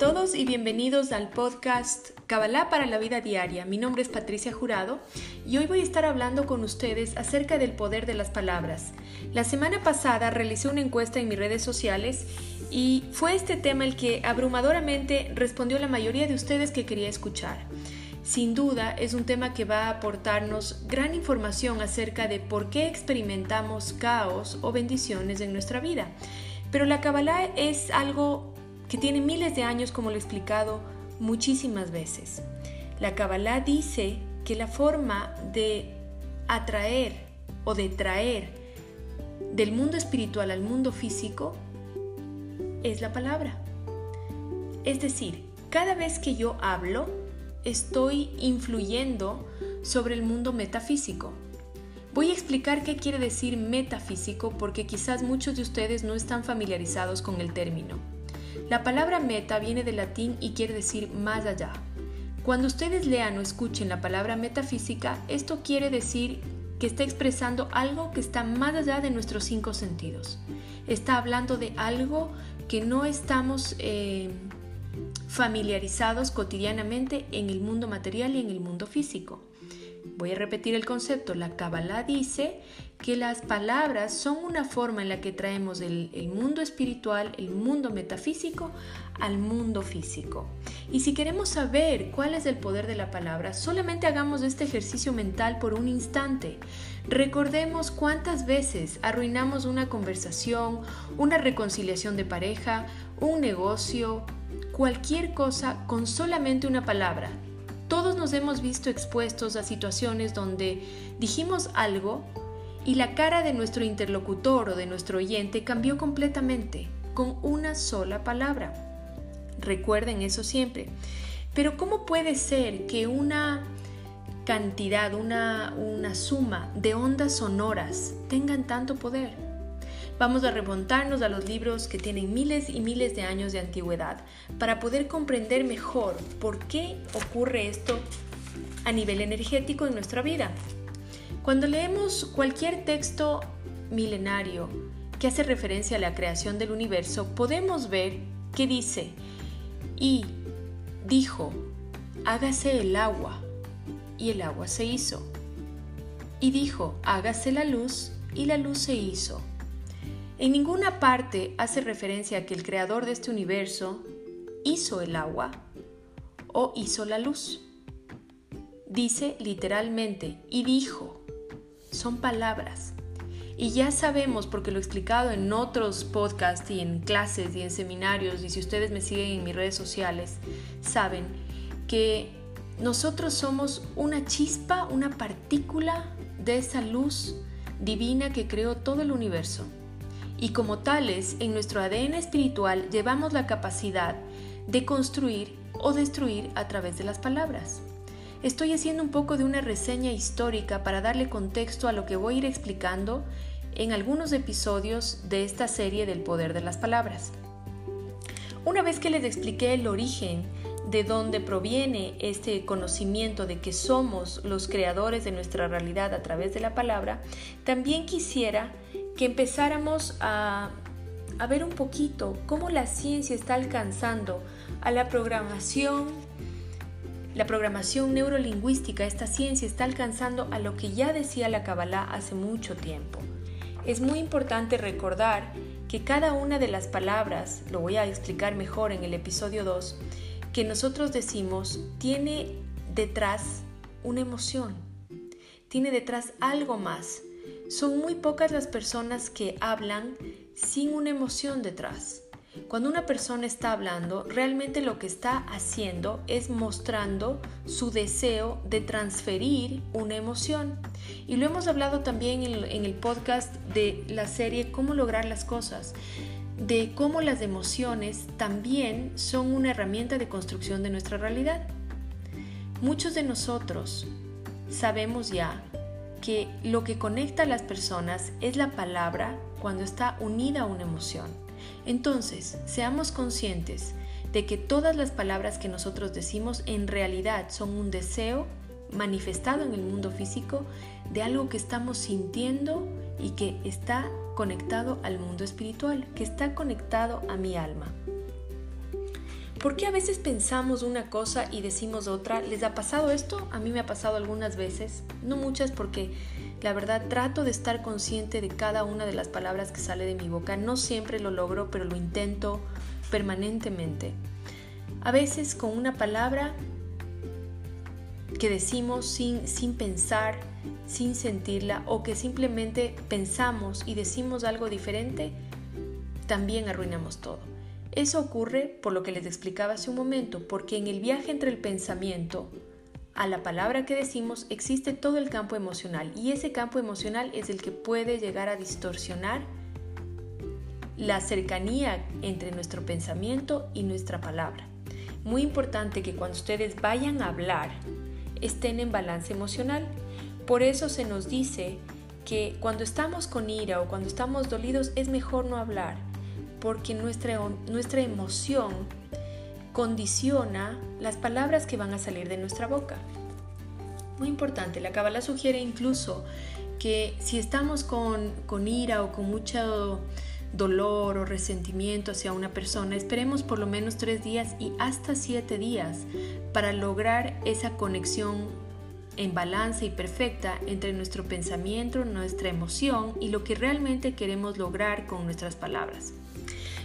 todos y bienvenidos al podcast Kabbalah para la vida diaria. Mi nombre es Patricia Jurado y hoy voy a estar hablando con ustedes acerca del poder de las palabras. La semana pasada realicé una encuesta en mis redes sociales y fue este tema el que abrumadoramente respondió la mayoría de ustedes que quería escuchar. Sin duda es un tema que va a aportarnos gran información acerca de por qué experimentamos caos o bendiciones en nuestra vida. Pero la Kabbalah es algo que tiene miles de años como lo he explicado muchísimas veces. La Kabbalah dice que la forma de atraer o de traer del mundo espiritual al mundo físico es la palabra. Es decir, cada vez que yo hablo, estoy influyendo sobre el mundo metafísico. Voy a explicar qué quiere decir metafísico porque quizás muchos de ustedes no están familiarizados con el término. La palabra meta viene del latín y quiere decir más allá. Cuando ustedes lean o escuchen la palabra metafísica, esto quiere decir que está expresando algo que está más allá de nuestros cinco sentidos. Está hablando de algo que no estamos eh, familiarizados cotidianamente en el mundo material y en el mundo físico. Voy a repetir el concepto. La Kabbalah dice que las palabras son una forma en la que traemos el, mundo espiritual, el mundo metafísico, al mundo físico. Y si queremos saber cuál es el poder de la palabra, solamente hagamos este ejercicio mental por un instante. Recordemos cuántas veces arruinamos una conversación, una reconciliación de pareja, un negocio, cualquier cosa con solamente una palabra todos nos hemos visto expuestos a situaciones donde dijimos algo y la cara de nuestro interlocutor o de nuestro oyente cambió completamente con una sola palabra. Recuerden eso siempre. Pero ¿cómo puede ser que una cantidad, una, una suma de ondas sonoras tengan tanto poder? Vamos a remontarnos a los libros que tienen miles y miles de años de antigüedad para poder comprender mejor por qué ocurre esto a nivel energético en nuestra vida. Cuando leemos cualquier texto milenario que hace referencia a la creación del universo, podemos ver que dice, y dijo, hágase el agua, y el agua se hizo. Y dijo, hágase la luz, y la luz se hizo. En ninguna parte hace referencia a que el creador de este universo hizo el agua o hizo la luz. Dice literalmente y dijo. Son palabras. Y ya sabemos, porque lo he explicado en otros podcasts y en clases y en seminarios, y si ustedes me siguen en mis redes sociales, saben que nosotros somos una chispa, una partícula de esa luz divina que creó todo el universo y como tales en nuestro ADN espiritual llevamos la capacidad de construir o destruir a través de las palabras. Estoy haciendo un poco de una reseña histórica para darle contexto a lo que voy a ir explicando en algunos episodios de esta serie del poder de las palabras. Una vez que les expliqué el origen de dónde proviene este conocimiento de que somos los creadores de nuestra realidad a través de la palabra, también quisiera que empezáramos a, a ver un poquito cómo la ciencia está alcanzando a la programación, la programación neurolingüística, esta ciencia está alcanzando a lo que ya decía la Kabbalah hace mucho tiempo. Es muy importante recordar que cada una de las palabras, lo voy a explicar mejor en el episodio 2, que nosotros decimos tiene detrás una emoción, tiene detrás algo más. Son muy pocas las personas que hablan sin una emoción detrás. Cuando una persona está hablando, realmente lo que está haciendo es mostrando su deseo de transferir una emoción. Y lo hemos hablado también en el podcast de la serie Cómo lograr las cosas de cómo las emociones también son una herramienta de construcción de nuestra realidad. Muchos de nosotros sabemos ya que lo que conecta a las personas es la palabra cuando está unida a una emoción. Entonces, seamos conscientes de que todas las palabras que nosotros decimos en realidad son un deseo manifestado en el mundo físico de algo que estamos sintiendo y que está conectado al mundo espiritual, que está conectado a mi alma. ¿Por qué a veces pensamos una cosa y decimos otra? ¿Les ha pasado esto? A mí me ha pasado algunas veces, no muchas porque la verdad trato de estar consciente de cada una de las palabras que sale de mi boca. No siempre lo logro, pero lo intento permanentemente. A veces con una palabra que decimos sin, sin pensar, sin sentirla o que simplemente pensamos y decimos algo diferente, también arruinamos todo. Eso ocurre por lo que les explicaba hace un momento, porque en el viaje entre el pensamiento a la palabra que decimos existe todo el campo emocional y ese campo emocional es el que puede llegar a distorsionar la cercanía entre nuestro pensamiento y nuestra palabra. Muy importante que cuando ustedes vayan a hablar estén en balance emocional. Por eso se nos dice que cuando estamos con ira o cuando estamos dolidos es mejor no hablar porque nuestra, nuestra emoción condiciona las palabras que van a salir de nuestra boca. Muy importante, la Kabbalah sugiere incluso que si estamos con, con ira o con mucho dolor o resentimiento hacia una persona, esperemos por lo menos tres días y hasta siete días para lograr esa conexión en balance y perfecta entre nuestro pensamiento, nuestra emoción y lo que realmente queremos lograr con nuestras palabras.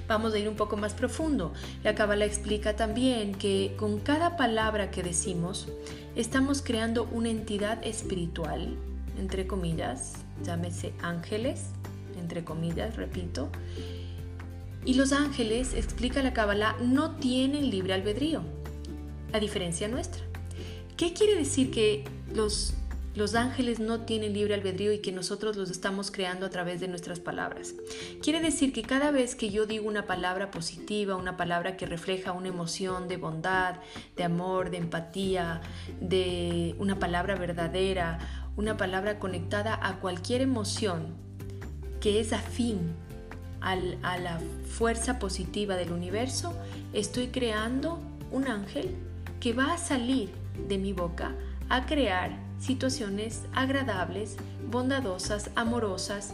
Vamos a ir un poco más profundo. La Kabbalah explica también que con cada palabra que decimos, estamos creando una entidad espiritual, entre comillas, llámese ángeles, entre comillas, repito. Y los ángeles, explica la Kabbalah, no tienen libre albedrío, a diferencia nuestra. ¿Qué quiere decir que los los ángeles no tienen libre albedrío y que nosotros los estamos creando a través de nuestras palabras. Quiere decir que cada vez que yo digo una palabra positiva, una palabra que refleja una emoción de bondad, de amor, de empatía, de una palabra verdadera, una palabra conectada a cualquier emoción que es afín a la fuerza positiva del universo, estoy creando un ángel que va a salir de mi boca a crear situaciones agradables, bondadosas, amorosas,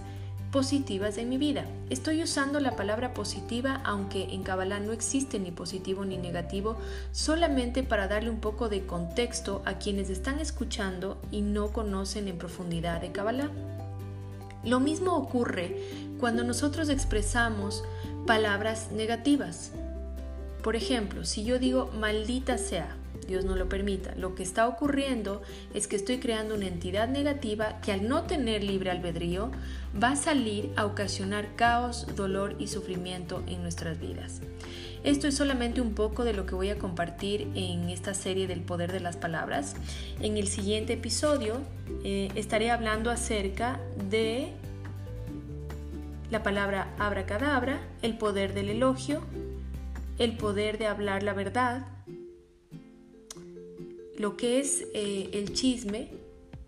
positivas en mi vida. Estoy usando la palabra positiva, aunque en Kabbalah no existe ni positivo ni negativo, solamente para darle un poco de contexto a quienes están escuchando y no conocen en profundidad de Kabbalah. Lo mismo ocurre cuando nosotros expresamos palabras negativas. Por ejemplo, si yo digo maldita sea, Dios no lo permita. Lo que está ocurriendo es que estoy creando una entidad negativa que al no tener libre albedrío va a salir a ocasionar caos, dolor y sufrimiento en nuestras vidas. Esto es solamente un poco de lo que voy a compartir en esta serie del poder de las palabras. En el siguiente episodio eh, estaré hablando acerca de la palabra abracadabra, el poder del elogio, el poder de hablar la verdad, lo que es eh, el chisme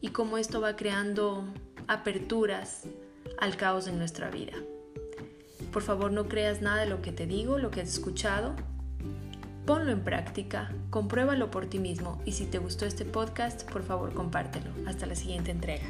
y cómo esto va creando aperturas al caos en nuestra vida. Por favor, no creas nada de lo que te digo, lo que has escuchado. Ponlo en práctica, compruébalo por ti mismo y si te gustó este podcast, por favor compártelo. Hasta la siguiente entrega.